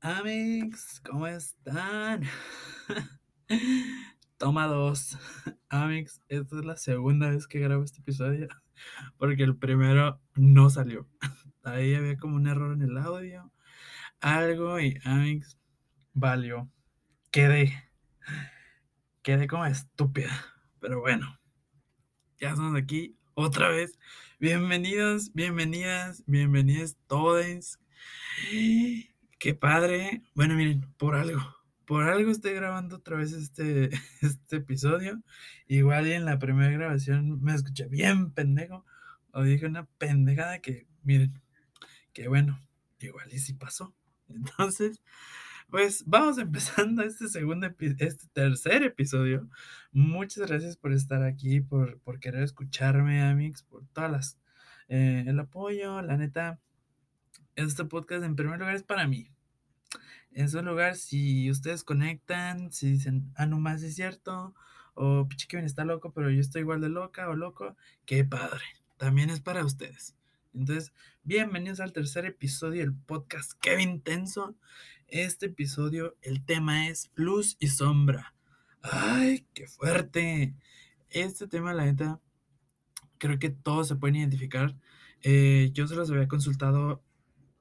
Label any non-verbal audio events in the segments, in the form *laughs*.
Amigos, ¿cómo están? *laughs* Toma dos. Amigos, esta es la segunda vez que grabo este episodio porque el primero no salió. Ahí había como un error en el audio, algo y amigos, valió. Quedé. Quedé como estúpida. Pero bueno, ya estamos aquí otra vez. Bienvenidos, bienvenidas, bienvenidos todos. Qué padre. Bueno, miren, por algo, por algo estoy grabando otra vez este, *laughs* este episodio. Igual y en la primera grabación me escuché bien pendejo. O dije una pendejada que, miren, que bueno, igual y si pasó. *laughs* Entonces, pues vamos *laughs* empezando este segundo, este tercer episodio. Muchas gracias por estar aquí, por, por querer escucharme, amigos, por todas eh, el apoyo, la neta este podcast en primer lugar es para mí. En segundo lugar, si ustedes conectan, si dicen, ah, no más es cierto, o pinche Kevin está loco, pero yo estoy igual de loca o loco, qué padre. También es para ustedes. Entonces, bienvenidos al tercer episodio del podcast Kevin Tenso. Este episodio, el tema es luz y sombra. ¡Ay, qué fuerte! Este tema, la neta, creo que todos se pueden identificar. Eh, yo se los había consultado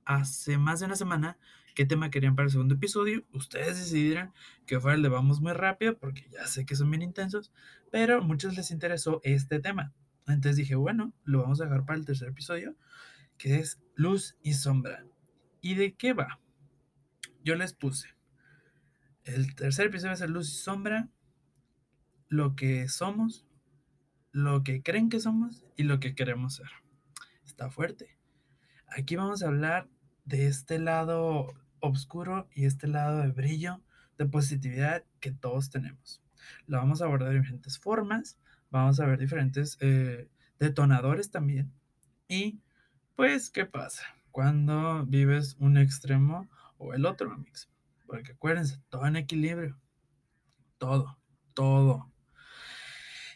hace más de una semana qué tema querían para el segundo episodio. Ustedes decidieron que fuera el de vamos muy rápido, porque ya sé que son bien intensos, pero a muchos les interesó este tema. Entonces dije, bueno, lo vamos a dejar para el tercer episodio, que es luz y sombra. ¿Y de qué va? Yo les puse. El tercer episodio ser luz y sombra, lo que somos, lo que creen que somos y lo que queremos ser. Está fuerte. Aquí vamos a hablar de este lado oscuro y este lado de brillo, de positividad que todos tenemos. Lo vamos a abordar de diferentes formas, vamos a ver diferentes eh, detonadores también. Y pues, ¿qué pasa? Cuando vives un extremo o el otro, amigos. Porque acuérdense, todo en equilibrio. Todo, todo.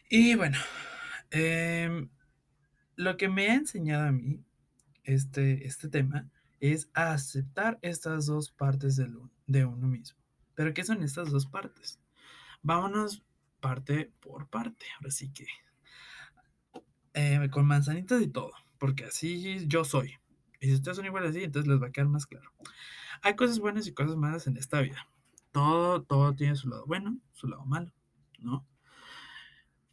Y bueno, em, lo que me ha enseñado a mí este, este tema es aceptar estas dos partes de, de uno mismo. ¿Pero qué son estas dos partes? Vámonos parte por parte. Ahora sí que eh, con manzanitas y todo, porque así yo soy. Y si ustedes son iguales así, entonces les va a quedar más claro. Hay cosas buenas y cosas malas en esta vida. Todo, todo tiene su lado bueno, su lado malo, ¿no?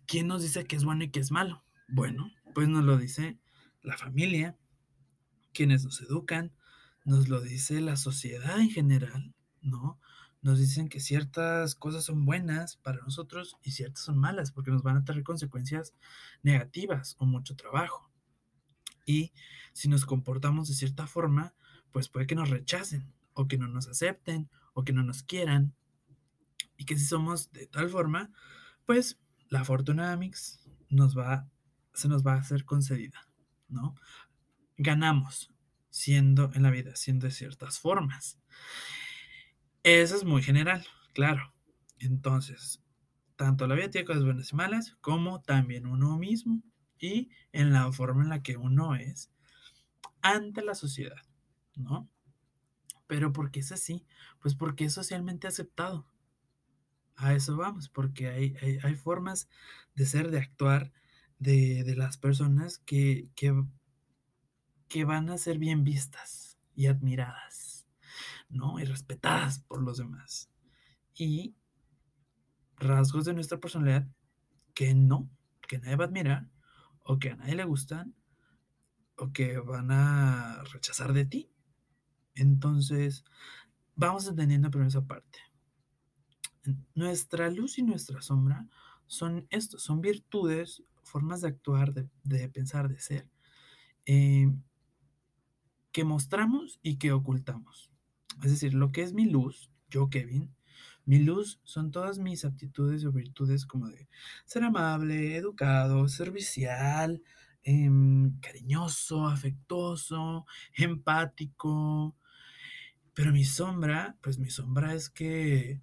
¿Quién nos dice que es bueno y que es malo? Bueno, pues nos lo dice la familia, quienes nos educan, nos lo dice la sociedad en general, ¿no? Nos dicen que ciertas cosas son buenas para nosotros y ciertas son malas porque nos van a traer consecuencias negativas o mucho trabajo. Y si nos comportamos de cierta forma, pues puede que nos rechacen o que no nos acepten o que no nos quieran. Y que si somos de tal forma, pues la fortuna nos va, se nos va a ser concedida, ¿no? ganamos siendo en la vida, siendo de ciertas formas. Eso es muy general, claro. Entonces, tanto la vida tiene cosas buenas y malas, como también uno mismo y en la forma en la que uno es ante la sociedad, ¿no? Pero ¿por qué es así? Pues porque es socialmente aceptado. A eso vamos, porque hay, hay, formas de ser, de actuar de, de las personas que, que que van a ser bien vistas y admiradas, ¿no? Y respetadas por los demás. Y rasgos de nuestra personalidad que no, que nadie va a admirar, o que a nadie le gustan, o que van a rechazar de ti. Entonces, vamos entendiendo primero esa parte. Nuestra luz y nuestra sombra son estos, son virtudes, formas de actuar, de, pensar, de ser, eh, que mostramos y que ocultamos. Es decir, lo que es mi luz, yo Kevin, mi luz son todas mis aptitudes o virtudes como de ser amable, educado, servicial, em, cariñoso, afectuoso, empático. Pero mi sombra, pues mi sombra es que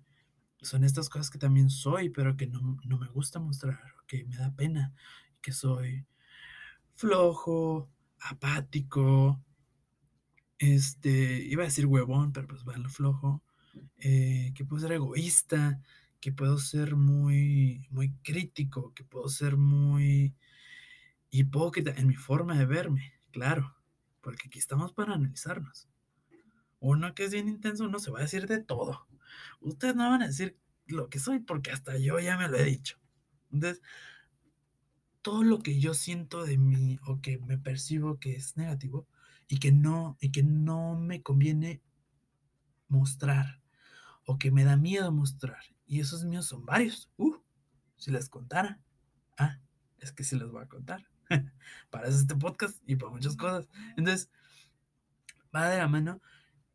son estas cosas que también soy, pero que no, no me gusta mostrar, que me da pena, que soy flojo, apático, este, iba a decir huevón, pero pues va lo flojo, eh, que puedo ser egoísta, que puedo ser muy, muy crítico, que puedo ser muy hipócrita en mi forma de verme, claro, porque aquí estamos para analizarnos. Uno que es bien intenso, uno se va a decir de todo. Ustedes no van a decir lo que soy porque hasta yo ya me lo he dicho. Entonces, todo lo que yo siento de mí o que me percibo que es negativo y que no, y que no me conviene mostrar o que me da miedo mostrar. Y esos míos son varios. Uh, si les contara. Ah, es que sí les voy a contar. *laughs* para eso este podcast y para muchas cosas. Entonces, va de la mano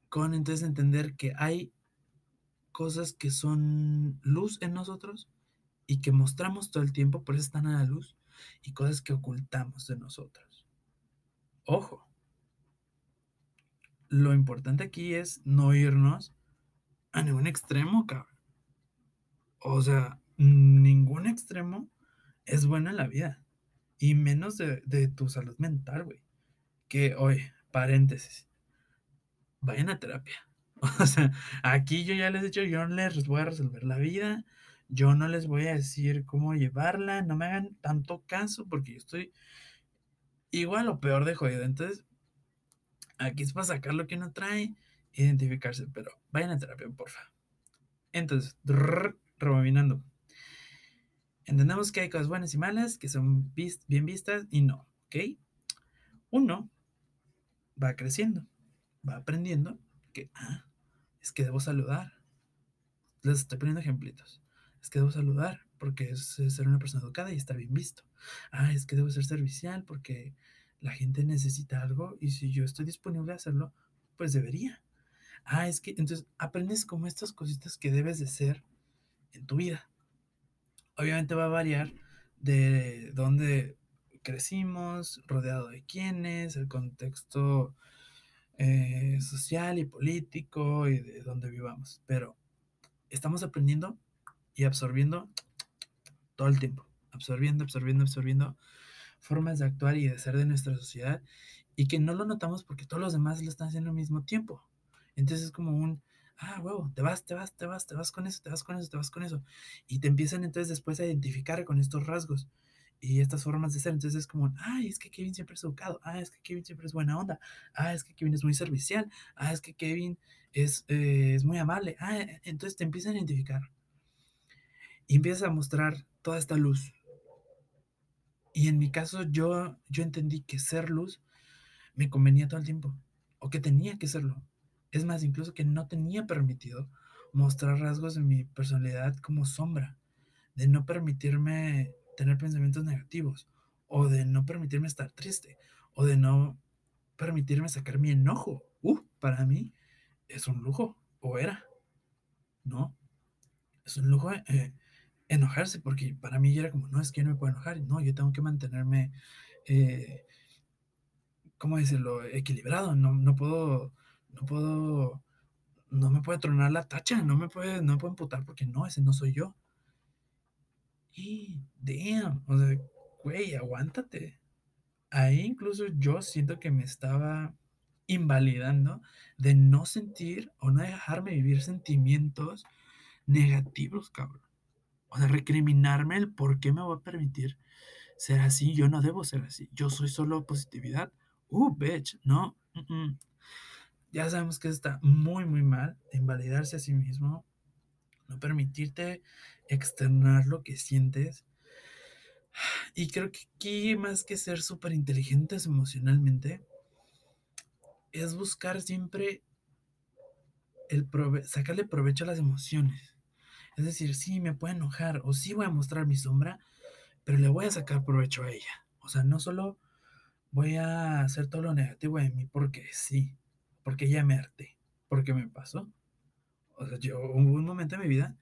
con entonces entender que hay cosas que son luz en nosotros y que mostramos todo el tiempo, por eso están a la luz, y cosas que ocultamos de nosotros. Ojo, lo importante aquí es no irnos a ningún extremo, cabrón. O sea, ningún extremo es bueno en la vida. Y menos de, de tu salud mental, güey. Que, oye, paréntesis. Vayan a terapia. *laughs* O sea, aquí yo ya les he dicho, yo no les voy a resolver la vida. Yo no les voy a decir cómo llevarla. No me hagan tanto caso porque yo estoy igual o peor de jodido. Entonces, aquí es para sacar lo que uno trae, identificarse. Pero vayan a terapia, porfa. Entonces, rebobinando. Entendemos que hay cosas buenas y malas, que son bien vistas y no, ¿ok? Uno va creciendo, va aprendiendo que, ah, es que debo saludar. Les estoy poniendo ejemplitos. Es que debo saludar porque es ser una persona educada y está bien visto. Ah, es que debo ser servicial porque la gente necesita algo y si yo estoy disponible a hacerlo, pues debería. Ah, es que entonces aprendes como estas cositas que debes de ser en tu vida obviamente va a variar de dónde crecimos, rodeado de quiénes, el contexto eh, social y político y de dónde vivamos. Pero estamos aprendiendo y absorbiendo todo el tiempo, absorbiendo, absorbiendo, absorbiendo formas de actuar y de ser de nuestra sociedad y que no lo notamos porque todos los demás lo están haciendo al mismo tiempo. Entonces es como un, ah, huevo, te vas, te vas, te vas, te vas con eso, te vas con eso, te vas con eso. Y te empiezan entonces después a identificar con estos rasgos y estas formas de ser. Entonces es como, ay, es que Kevin siempre es educado, ah, es que Kevin siempre es buena onda, ah, es que Kevin es muy servicial, ah, es que Kevin es, eh, es muy amable, ah, e, entonces te empiezan a identificar. Y empiezas a mostrar toda esta luz. Y en mi caso yo, yo entendí que ser luz me convenía todo el tiempo, o que tenía que serlo. Es más, incluso que no tenía permitido mostrar rasgos de mi personalidad como sombra, de no permitirme tener pensamientos negativos, o de no permitirme estar triste, o de no permitirme sacar mi enojo. Uh, para mí es un lujo, o era, ¿no? Es un lujo eh, enojarse, porque para mí era como, no, es que yo no me puedo enojar, no, yo tengo que mantenerme, eh, ¿cómo decirlo?, equilibrado, no, no puedo no puedo, no me puede tronar la tacha, no me puede, no me puedo emputar porque no, ese no soy yo. Y, damn, o sea, güey, aguántate. Ahí incluso yo siento que me estaba invalidando de no sentir o no dejarme vivir sentimientos negativos, cabrón. O de recriminarme el por qué me voy a permitir ser así. Yo no debo ser así. Yo soy solo positividad. Uh, bitch, no. Ya sabemos que está muy, muy mal, invalidarse a sí mismo, no permitirte externar lo que sientes. Y creo que aquí, más que ser súper inteligentes emocionalmente, es buscar siempre el sacarle provecho a las emociones. Es decir, sí, me puedo enojar o sí voy a mostrar mi sombra, pero le voy a sacar provecho a ella. O sea, no solo voy a hacer todo lo negativo de mí porque sí, porque ya me harté, porque me pasó. O sea, yo hubo un momento en mi vida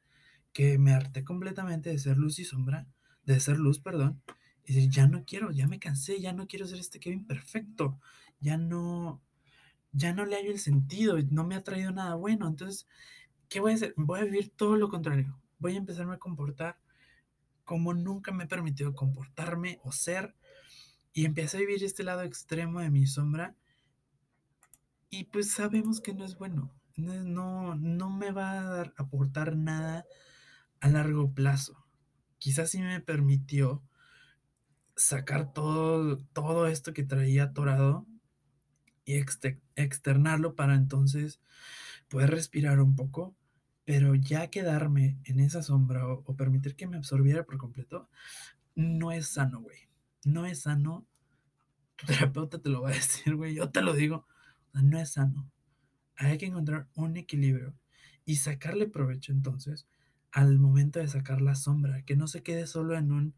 que me harté completamente de ser luz y sombra, de ser luz, perdón, Y decir, ya no quiero, ya me cansé, ya no quiero ser este Kevin perfecto, ya no, ya no le hallo el sentido, no me ha traído nada bueno. Entonces, ¿qué voy a hacer? Voy a vivir todo lo contrario. Voy a empezarme a comportar como nunca me he permitido comportarme o ser. Y empecé a vivir este lado extremo de mi sombra. Y pues sabemos que no es bueno. No, no me va a dar, aportar nada a largo plazo. Quizás sí me permitió sacar todo, todo esto que traía atorado y externarlo para entonces poder respirar un poco, pero ya quedarme en esa sombra o, permitir que me absorbiera por completo, no es sano, güey. No es sano. Tu terapeuta te lo va a *laughs* decir, güey. Yo te lo digo. no es sano. Hay que encontrar un equilibrio y sacarle provecho entonces al momento de sacar la sombra, que no se quede solo en un,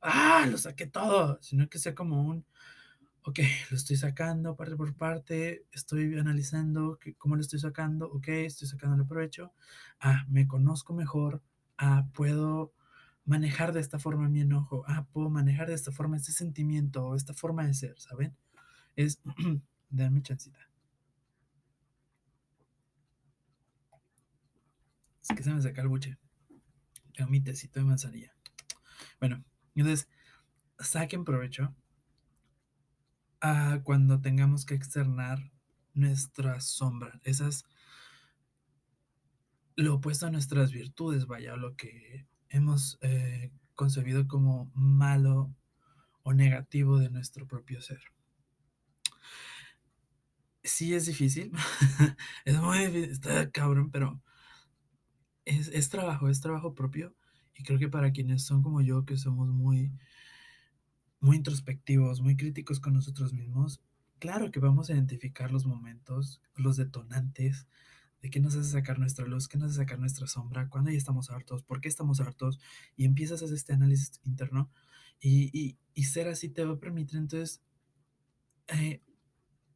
ah, lo saqué todo, sino que sea como un, ok, lo estoy sacando parte por parte, estoy analizando cómo lo estoy sacando, ok, estoy sacando provecho, ah, me conozco mejor, ah, puedo manejar de esta forma mi enojo, ah, puedo manejar de esta forma este sentimiento o esta forma de ser, ¿saben? Es, *clears throat* denme chancita. Es que se me saca el buche. Tengo mi tecito de manzanilla. Bueno, entonces, saquen provecho cuando tengamos que externar nuestra sombra, esas lo opuesto a nuestras virtudes, vaya, lo que hemos eh, concebido como malo o negativo de nuestro propio ser. Sí es difícil, *laughs* es muy difícil, está cabrón, pero es, es trabajo, es trabajo propio y creo que para quienes son como yo, que somos muy muy introspectivos, muy críticos con nosotros mismos, claro que vamos a identificar los momentos, los detonantes de qué nos hace sacar nuestra luz, qué nos hace sacar nuestra sombra, cuándo ya estamos hartos, por qué estamos hartos, y empiezas a hacer este análisis interno y, ser así te va a permitir entonces, eh,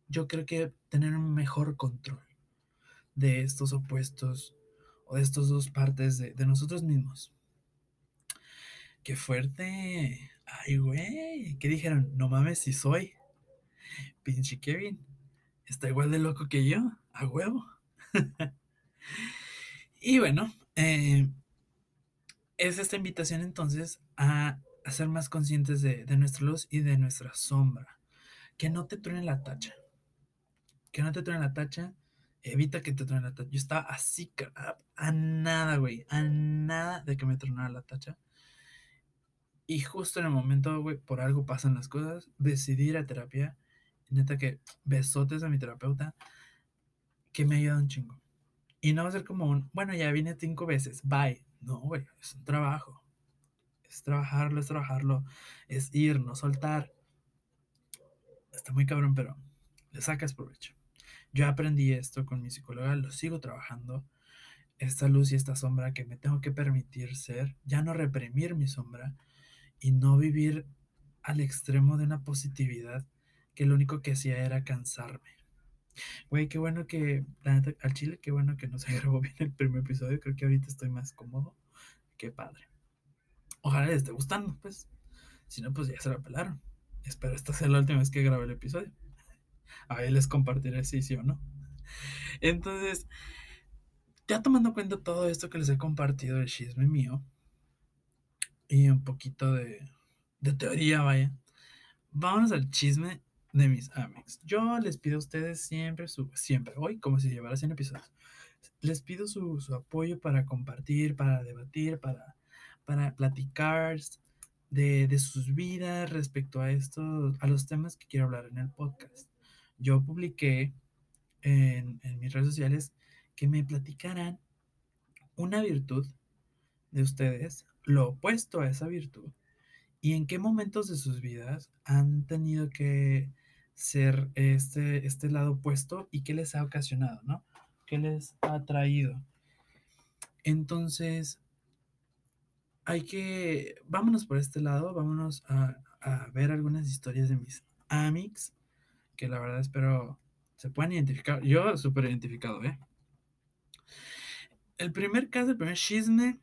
yo creo que tener un mejor control de estos opuestos o de estas dos partes de, de nosotros mismos. Qué fuerte. Ay, güey. ¿Qué dijeron? No mames, si soy. Pinche Kevin. Está igual de loco que yo. A huevo. *laughs* y bueno, eh, es esta invitación entonces a, ser más conscientes de, nuestra luz y de nuestra sombra. Que no te truene la tacha. Que no te truene la tacha. Evita que te truene la tacha. Yo estaba así, a, nada, güey. A nada de que me tronara la tacha. Y justo en el momento, güey, por algo pasan las cosas, decidí ir a terapia. neta que besotes a mi terapeuta, que me ayuda un chingo. Y no va a ser como un, bueno, ya vine cinco veces, bye. No, güey, es un trabajo. Es trabajarlo, es trabajarlo, es ir, no soltar. Está muy cabrón, pero le sacas provecho. Yo aprendí esto con mi psicóloga, lo sigo trabajando. Esta luz y esta sombra que me tengo que permitir ser, ya no reprimir mi sombra, y no vivir al extremo de una positividad que lo único que hacía era cansarme. Güey, qué bueno que, al chile, qué bueno que no se *laughs* grabó bien el primer episodio. Creo que ahorita estoy más cómodo. Qué padre. Ojalá les esté gustando, pues. Si no, pues ya se la pelaron. Espero esta sea la última vez que grabe el episodio. Ahí les compartiré si sí o no. Entonces, ya tomando cuenta todo esto que les he compartido de chisme mío, y un poquito de, teoría, vaya. Vámonos al chisme de mis amigos. Yo les pido a ustedes siempre, su, siempre, hoy como si llevara 100 episodios, les pido su, apoyo para compartir, para debatir, para, para platicar de, sus vidas respecto a estos, a los temas que quiero hablar en el podcast. Yo publiqué en, en mis redes sociales que me platicaran una virtud de ustedes lo opuesto a esa virtud y en qué momentos de sus vidas han tenido que ser este, este lado opuesto y qué les ha ocasionado, ¿no? ¿Qué les ha traído? Entonces, hay que, vámonos por este lado, vámonos a, a ver algunas historias de mis amics, que la verdad espero se puedan identificar. Yo súper identificado, ¿eh? El primer caso, el primer chisme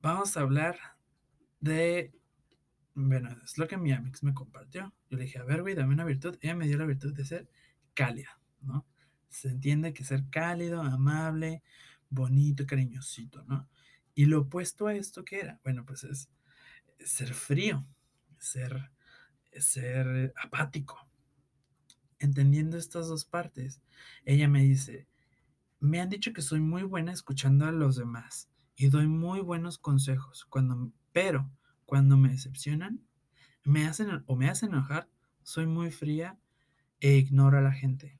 vamos a hablar de bueno, es lo que mi amix me compartió. Yo le dije, a ver, güey, dame una virtud. Ella me dio la virtud de ser cálida, ¿no? Se entiende que ser cálido, amable, bonito, cariñosito, ¿no? Y lo opuesto a esto, ¿qué era? Bueno, pues es ser frío, ser, ser apático. Entendiendo estas dos partes, ella me dice, me han dicho que soy muy buena escuchando a los demás y doy muy buenos consejos, cuando, pero cuando me decepcionan, me hacen o me hacen enojar, soy muy fría e ignoro a la gente.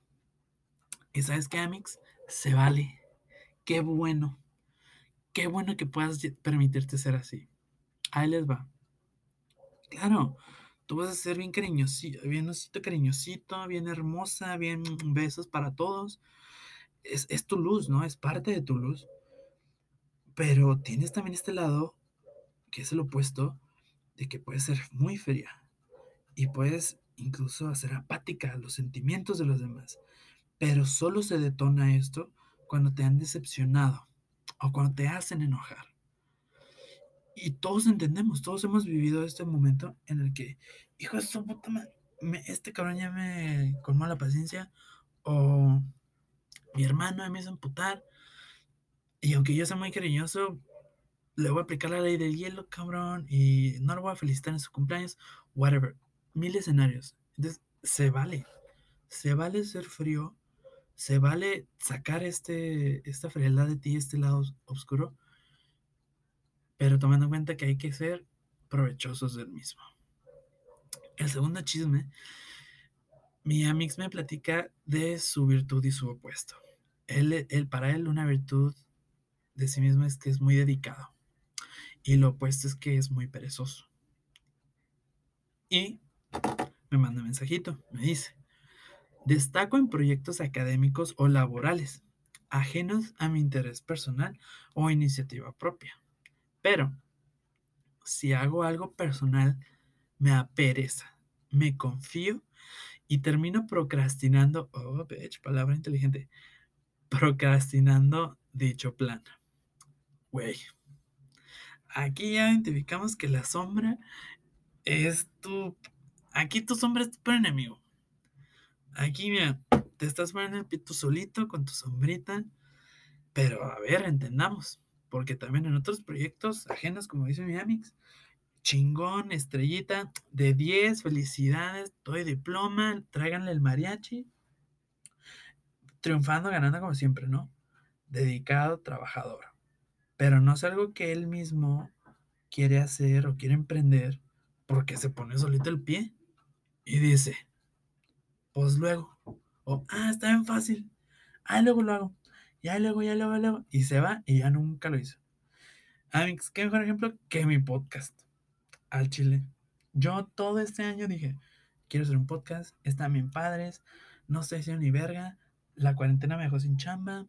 Y sabes qué, Amix, se vale. Qué bueno. Qué bueno que puedas permitirte ser así. Ahí les va. Claro, tú vas a ser bien cariñosito, bien osito cariñosito, bien hermosa, bien besos para todos. Es, es tu luz, ¿no? Es parte de tu luz. Pero tienes también este lado, que es el opuesto, de que puedes ser muy fría y puedes incluso hacer apática a los sentimientos de los demás. Pero solo se detona esto cuando te han decepcionado o cuando te hacen enojar. Y todos entendemos, todos hemos vivido este momento en el que, hijo puta este cabrón ya me colmó la paciencia o mi hermano me hizo emputar y aunque yo sea muy cariñoso, le voy a aplicar la ley del hielo, cabrón, y no lo voy a felicitar en su cumpleaños, whatever. Mil escenarios. Entonces, se vale. Se vale ser frío. Se vale sacar este, esta frialdad de ti, este lado oscuro. Pero tomando en cuenta que hay que ser provechosos del mismo. El segundo chisme, mi amix me platica de su virtud y su opuesto. Él, él, para él, una virtud de sí mismo es que es muy dedicado. Y lo opuesto es que es muy perezoso. Y me manda un mensajito, me dice, destaco en proyectos académicos o laborales, ajenos a mi interés personal o iniciativa propia. Pero, si hago algo personal, me apereza, me confío y termino procrastinando, oh, bitch, palabra inteligente, procrastinando dicho plan. Güey, aquí ya identificamos que la sombra es tu. Aquí tu sombra es tu peor enemigo. Aquí, mira, te estás poniendo el pito solito con tu sombrita. Pero a ver, entendamos. Porque también en otros proyectos ajenos, como dice mi Amix, chingón, estrellita, de 10, felicidades, doy diploma, tráiganle el mariachi. Triunfando, ganando como siempre, ¿no? Dedicado, trabajador pero no es algo que él mismo quiere hacer o quiere emprender porque se pone solito el pie y dice, pues luego, o, ah, está bien fácil, ah, luego lo hago, ya luego, ya luego, luego, y se va y ya nunca lo hizo. Amix, qué mejor ejemplo que mi podcast al chile. Yo todo este año dije, quiero hacer un podcast, están bien padres, no estoy haciendo ni verga, la cuarentena me dejó sin chamba,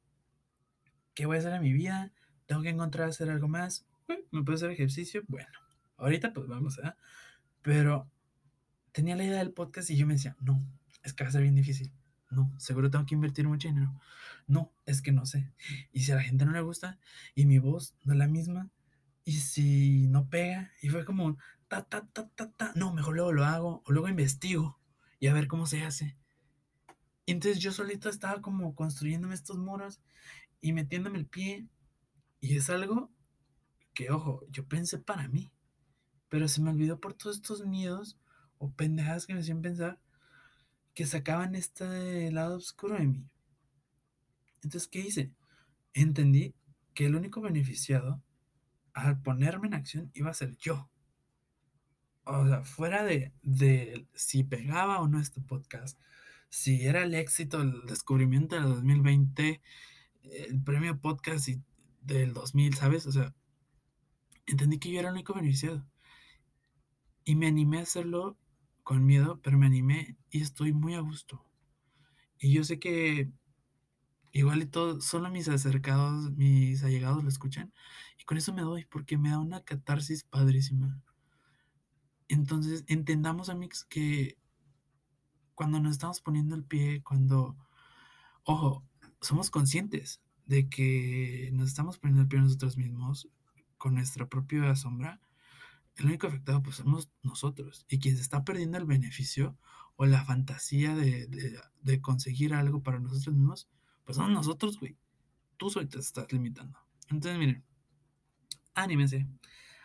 ¿qué voy a hacer en mi vida? Tengo que encontrar hacer algo más. ¿Me puedo hacer ejercicio? Bueno, ahorita pues vamos, a. Pero tenía la idea del podcast y yo me decía, no, es que va a ser bien difícil. No, seguro tengo que invertir mucho dinero. No, es que no sé. Y si a la gente no le gusta y mi voz no es la misma, y si no pega, y fue como, ta, ta, ta, ta, ta, no, mejor luego lo hago, o luego investigo y a ver cómo se hace. Y entonces yo solito estaba como construyéndome estos muros y metiéndome el pie y es algo que, ojo, yo pensé para mí, pero se me olvidó por todos estos miedos o pendejadas que me hacían pensar que sacaban este lado oscuro de mí. Entonces, ¿qué hice? Entendí que el único beneficiado al ponerme en acción iba a ser yo. O sea, fuera de, de si pegaba o no este podcast, si era el éxito, el descubrimiento del 2020, el premio podcast y del 2000, ¿sabes? O sea, entendí que yo era el único beneficiado. Y me animé a hacerlo con miedo, pero me animé y estoy muy a gusto. Y yo sé que igual y todo, solo mis acercados, mis allegados lo escuchan. Y con eso me doy, porque me da una catarsis padrísima. Entonces, entendamos, amigos, que cuando nos estamos poniendo el pie, cuando, ojo, somos conscientes de que nos estamos poniendo el pie nosotros mismos con nuestra propia sombra, el único afectado pues somos nosotros. Y quien se está perdiendo el beneficio o la fantasía de, de, conseguir algo para nosotros mismos, pues somos nosotros, güey. Tú soy te estás limitando. Entonces, miren, anímense,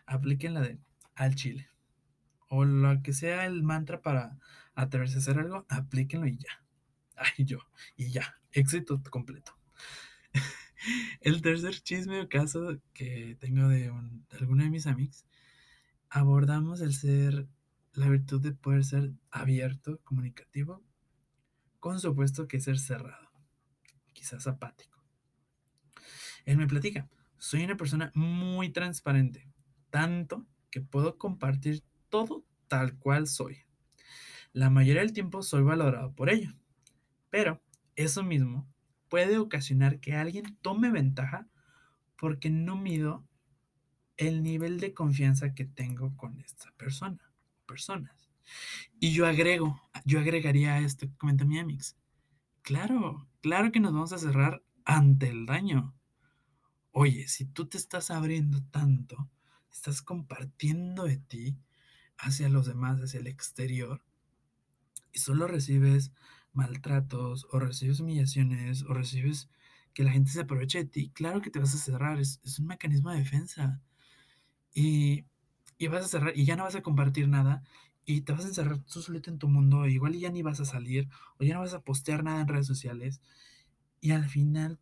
apliquen la de al chile. O lo que sea el mantra para atreverse a hacer algo, aplíquenlo y ya. *laughs* Ay, yo, y ya, éxito completo. *laughs* el tercer chisme o caso que tengo de, de alguno de mis amigos, abordamos el ser la virtud de poder ser abierto, comunicativo, con supuesto que ser cerrado, quizás apático. Él me platica, soy una persona muy transparente, tanto que puedo compartir todo tal cual soy. La mayoría del tiempo soy valorado por ello, pero eso mismo puede ocasionar que alguien tome ventaja porque no mido el nivel de confianza que tengo con esta persona personas. Y yo agrego, yo agregaría a esto que comenta mi Amix. Claro, claro que nos vamos a cerrar ante el daño. Oye, si tú te estás abriendo tanto, estás compartiendo de ti hacia los demás, hacia el exterior, y solo recibes maltratos o recibes humillaciones o recibes que la gente se aproveche de ti, claro que te vas a cerrar, es, es un mecanismo de defensa. Y y vas a cerrar y ya no vas a compartir nada y te vas a encerrar tú solito en tu mundo, igual ya ni vas a salir o ya no vas a postear nada en redes sociales y al final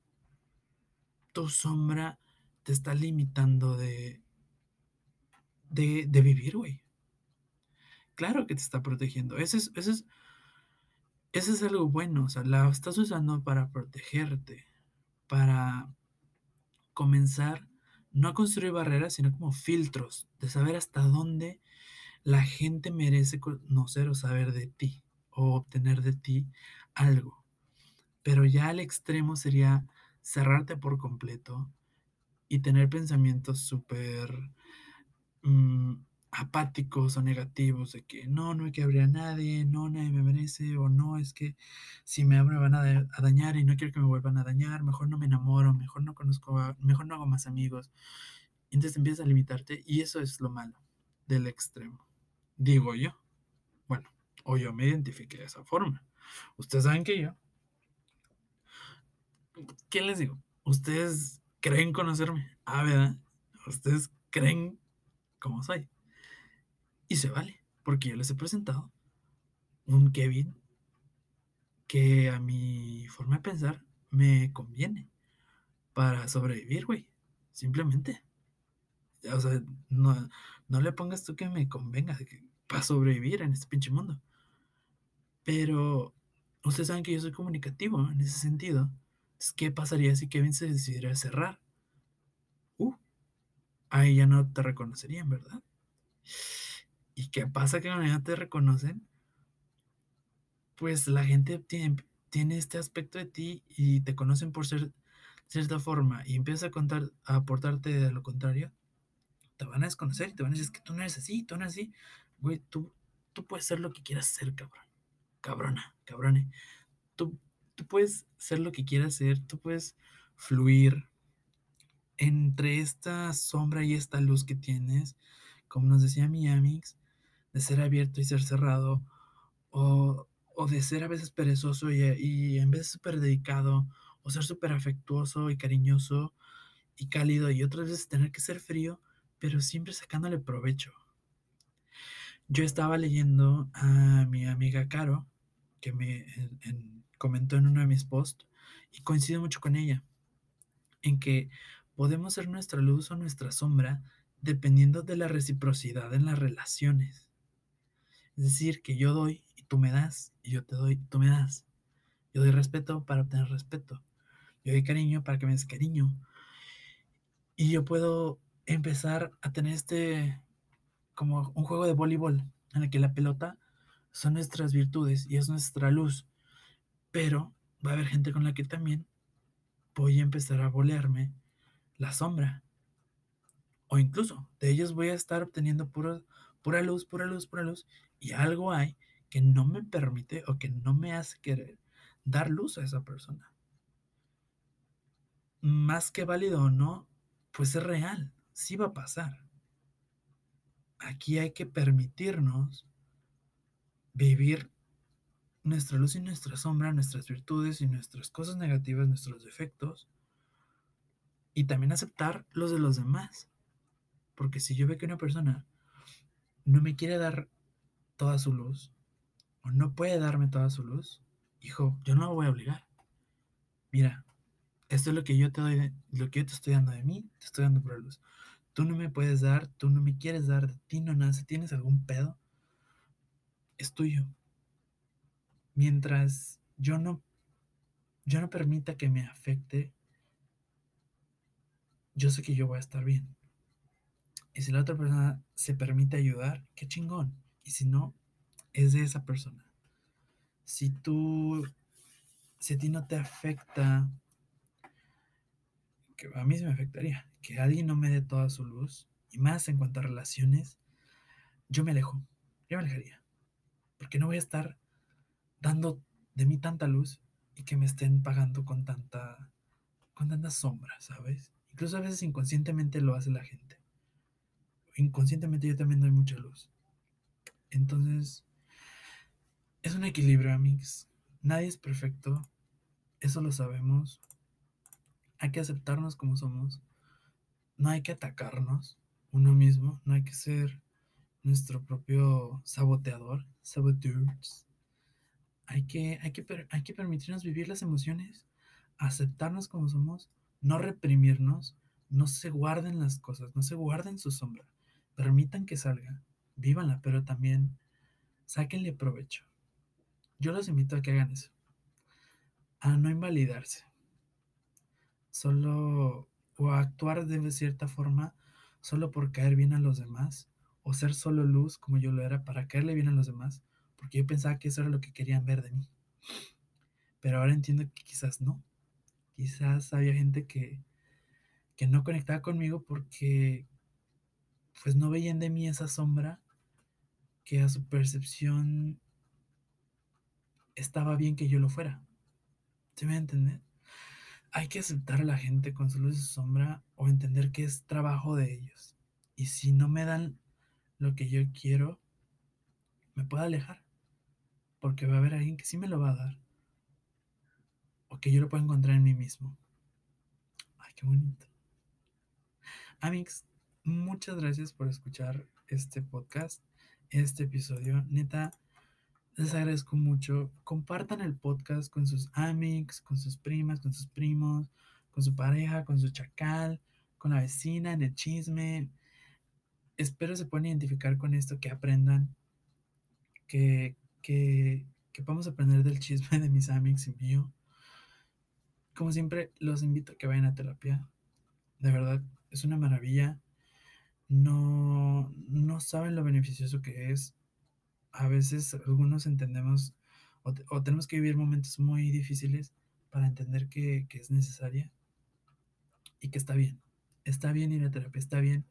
tu sombra te está limitando de de, de vivir, güey. Claro que te está protegiendo. Eso es, eso es, eso es algo bueno. O sea, la estás usando para protegerte, para comenzar no a construir barreras, sino como filtros, de saber hasta dónde la gente merece conocer o saber de ti, o obtener de ti algo. Pero ya al extremo sería cerrarte por completo y tener pensamientos súper mm, apáticos o negativos de que no, no hay que abrir a nadie, no, nadie me merece, o no, es que si me abro me van a, dañar y no quiero que me vuelvan a dañar, mejor no me enamoro, mejor no conozco, mejor no hago más amigos. Entonces empiezas a limitarte y eso es lo malo del extremo. Digo yo. Bueno, o yo me identifique de esa forma. Ustedes saben que yo. ¿Qué les digo? Ustedes creen conocerme. Ah, ¿verdad? Ustedes creen cómo soy. Y se vale, porque yo les he presentado un Kevin que a mi forma de pensar me conviene para sobrevivir, güey. Simplemente. O sea, no, no le pongas tú que me convenga para sobrevivir en este pinche mundo. Pero ustedes saben que yo soy comunicativo en ese sentido. ¿qué pasaría si Kevin se decidiera cerrar? Uh, ahí ya no te reconocerían, ¿verdad? ¿Y qué pasa que cuando ya te reconocen? Pues la gente tiene, tiene este aspecto de ti y te conocen por ser cierta forma y empieza a contar, a aportarte de lo contrario, te van a desconocer y te van a decir, que tú no eres así, tú no eres así. Güey, tú, tú puedes ser lo que quieras ser, cabrón. Cabrona, cabrone. Tú, tú puedes ser lo que quieras ser, tú puedes fluir entre esta sombra y esta luz que tienes, como nos decía mi Amix, de ser abierto y ser cerrado, o, de ser a veces perezoso y, y en vez súper dedicado, o ser súper afectuoso y cariñoso y cálido, y otras veces tener que ser frío, pero siempre sacándole provecho. Yo estaba leyendo a mi amiga Caro, que me comentó en uno de mis posts, y coincido mucho con ella, en que podemos ser nuestra luz o nuestra sombra dependiendo de la reciprocidad en las relaciones. Es decir, que yo doy y tú me das, y yo te doy y tú me das. Yo doy respeto para obtener respeto. Yo doy cariño para que me des cariño. Y yo puedo empezar a tener este, como un juego de voleibol, en el que la pelota son nuestras virtudes y es nuestra luz. Pero va a haber gente con la que también voy a empezar a bolearme la sombra. O incluso de ellos voy a estar obteniendo pura, pura luz, pura luz, pura luz y algo hay que no me permite o que no me hace querer dar luz a esa persona. Más que válido o no, pues es real, sí va a pasar. aquí hay que permitirnos vivir nuestra luz y nuestra sombra, nuestras virtudes y nuestras cosas negativas, nuestros defectos, y también aceptar los de los demás. Porque si yo veo que una persona no me quiere dar toda su luz, o no puede darme toda su luz, hijo, yo no lo voy a obligar. Mira, esto es lo que yo te doy, lo que yo te estoy dando de mí, te estoy dando por luz. Tú no me puedes dar, tú no me quieres dar, de ti no nace, tienes algún pedo, es tuyo. Mientras yo no, yo no permita que me afecte, yo sé que yo voy a estar bien. Y si la otra persona se permite ayudar, qué chingón. Y si no, es de esa persona. Si tú, si a ti no te afecta, que a mí se me afectaría, que alguien no me dé toda su luz, y más en cuanto a relaciones, yo me alejo, yo me alejaría. Porque no voy a estar dando de mí tanta luz y que me estén pagando con tanta, con tanta sombra, ¿sabes? Incluso a veces inconscientemente lo hace la gente. Inconscientemente yo también doy mucha luz. Entonces, es un equilibrio, amigos. Nadie es perfecto. Eso lo sabemos. Hay que aceptarnos como somos. No hay que atacarnos uno mismo. No hay que ser nuestro propio saboteador. Saboteurs. Hay que, hay, que, hay que permitirnos vivir las emociones. Aceptarnos como somos no reprimirnos, no se guarden las cosas, no se guarden su sombra, permitan que salga, vívanla, pero también sáquenle provecho. Yo los invito a que hagan eso, a no invalidarse, solo o a actuar de cierta forma solo por caer bien a los demás, o ser solo luz como yo lo era para caerle bien a los demás, porque yo pensaba que eso era lo que querían ver de mí. Pero ahora entiendo que quizás no, Quizás había gente que, que no conectaba conmigo porque pues no veían de mí esa sombra que a su percepción estaba bien que yo lo fuera. ¿Se me entender? Hay que aceptar a la gente con su luz y su sombra o entender que es trabajo de ellos. Y si no me dan lo que yo quiero, me puedo alejar. Porque va a haber alguien que sí me lo va a dar que yo lo puedo encontrar en mí mismo. Ay, qué bonito. Amix, muchas gracias por escuchar este podcast, este episodio. Neta, les agradezco mucho. Compartan el podcast con sus amigos, con sus primas, con sus primos, con su pareja, con su chacal, con la vecina, en el chisme. Espero se puedan identificar con esto, que aprendan, que, que, que podamos aprender del chisme de mis amigos y mío. Como siempre, los invito a que vayan a terapia. De verdad, es una maravilla. No, no saben lo beneficioso que es. A veces algunos entendemos o, tenemos que vivir momentos muy difíciles para entender que, que es necesaria y que está bien. Está bien ir a terapia, está bien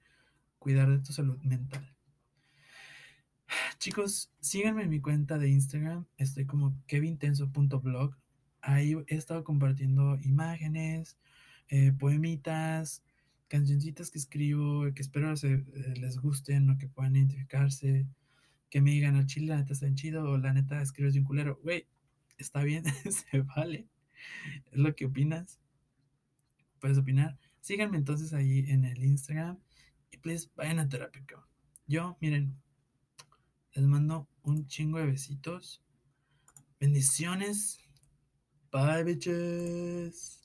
cuidar de tu salud mental. *sighs* Chicos, síganme en mi cuenta de Instagram. Estoy como kevintenso.blog ahí he estado compartiendo imágenes, eh, poemitas, cancioncitas que escribo, que espero eh, les gusten o que puedan identificarse, que me digan al chile, la neta está bien chido, o la neta escribes un culero, güey, está bien, *laughs* se vale, es lo que opinas, puedes opinar. Síganme entonces ahí en el Instagram y please vayan a terapia, Yo, miren, les mando un chingo de besitos. Bendiciones. Bye, bitches.